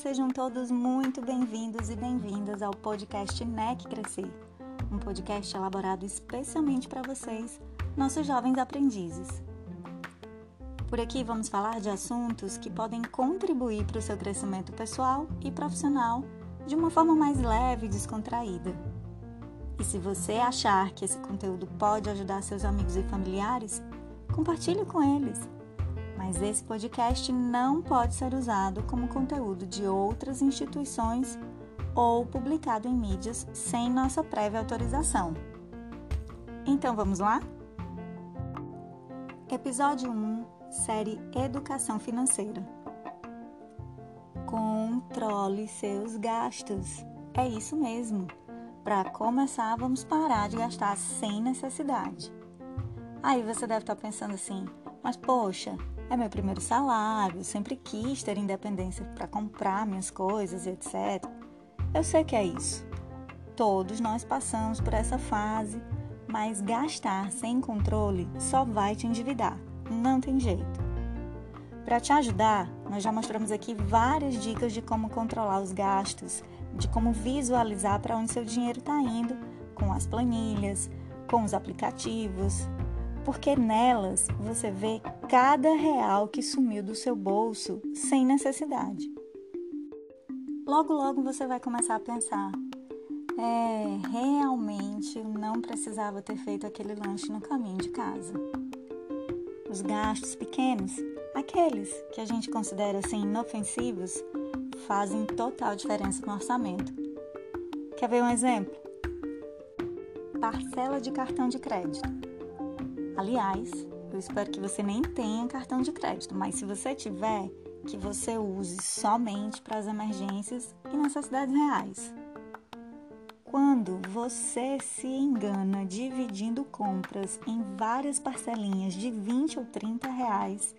sejam todos muito bem-vindos e bem-vindas ao podcast NEC Crescer, um podcast elaborado especialmente para vocês, nossos jovens aprendizes. Por aqui vamos falar de assuntos que podem contribuir para o seu crescimento pessoal e profissional de uma forma mais leve e descontraída. E se você achar que esse conteúdo pode ajudar seus amigos e familiares, compartilhe com eles mas esse podcast não pode ser usado como conteúdo de outras instituições ou publicado em mídias sem nossa prévia autorização. Então vamos lá? Episódio 1, série Educação Financeira. Controle seus gastos. É isso mesmo. Para começar, vamos parar de gastar sem necessidade. Aí você deve estar pensando assim: mas poxa, é meu primeiro salário, sempre quis ter independência para comprar minhas coisas e etc. Eu sei que é isso. Todos nós passamos por essa fase, mas gastar sem controle só vai te endividar. Não tem jeito. Para te ajudar, nós já mostramos aqui várias dicas de como controlar os gastos, de como visualizar para onde seu dinheiro está indo, com as planilhas, com os aplicativos, porque nelas você vê cada real que sumiu do seu bolso sem necessidade. Logo, logo você vai começar a pensar: é, realmente eu não precisava ter feito aquele lanche no caminho de casa. Os gastos pequenos, aqueles que a gente considera assim inofensivos, fazem total diferença no orçamento. Quer ver um exemplo? Parcela de cartão de crédito. Aliás, eu espero que você nem tenha cartão de crédito, mas se você tiver, que você use somente para as emergências e necessidades reais. Quando você se engana dividindo compras em várias parcelinhas de 20 ou 30 reais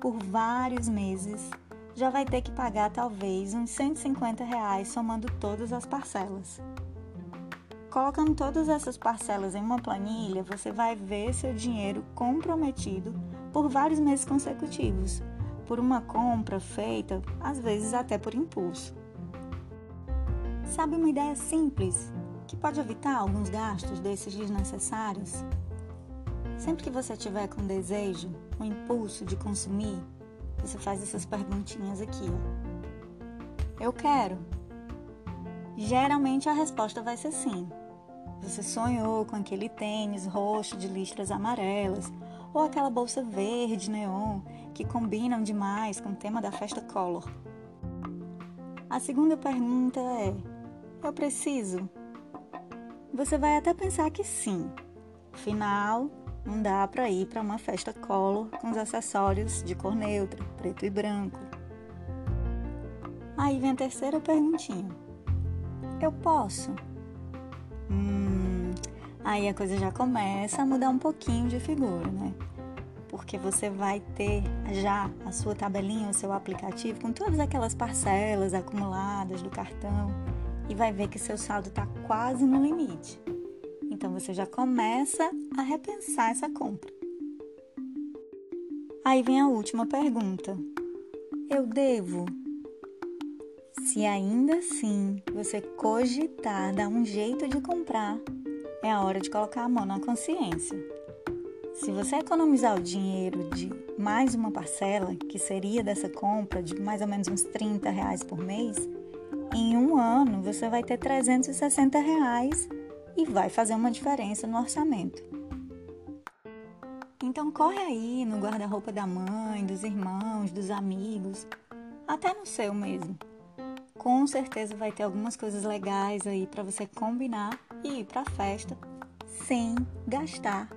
por vários meses, já vai ter que pagar talvez uns 150 reais somando todas as parcelas. Colocando todas essas parcelas em uma planilha, você vai ver seu dinheiro comprometido por vários meses consecutivos, por uma compra feita, às vezes até por impulso. Sabe uma ideia simples que pode evitar alguns gastos desses desnecessários? Sempre que você tiver com desejo, um impulso de consumir, você faz essas perguntinhas aqui. Eu quero. Geralmente a resposta vai ser sim. Você sonhou com aquele tênis roxo de listras amarelas ou aquela bolsa verde neon que combinam demais com o tema da festa Color. A segunda pergunta é: eu preciso? Você vai até pensar que sim. Afinal, não dá para ir para uma festa Color com os acessórios de cor neutra, preto e branco. Aí vem a terceira perguntinha: eu posso? Hum, aí a coisa já começa a mudar um pouquinho de figura, né? Porque você vai ter já a sua tabelinha, o seu aplicativo com todas aquelas parcelas acumuladas do cartão e vai ver que seu saldo está quase no limite. Então você já começa a repensar essa compra. Aí vem a última pergunta: eu devo? Se ainda assim você cogitar dar um jeito de comprar, é a hora de colocar a mão na consciência. Se você economizar o dinheiro de mais uma parcela, que seria dessa compra de mais ou menos uns 30 reais por mês, em um ano você vai ter 360 reais e vai fazer uma diferença no orçamento. Então corre aí no guarda-roupa da mãe, dos irmãos, dos amigos, até no seu mesmo com certeza vai ter algumas coisas legais aí para você combinar e ir para a festa sem gastar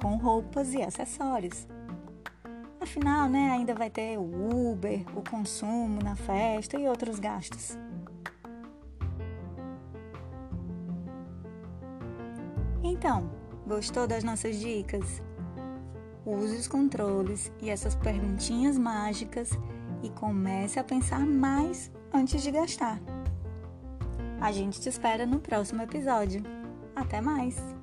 com roupas e acessórios. Afinal, né, ainda vai ter o Uber, o consumo na festa e outros gastos. Então, gostou das nossas dicas? Use os controles e essas perguntinhas mágicas e comece a pensar mais antes de gastar. A gente te espera no próximo episódio. Até mais!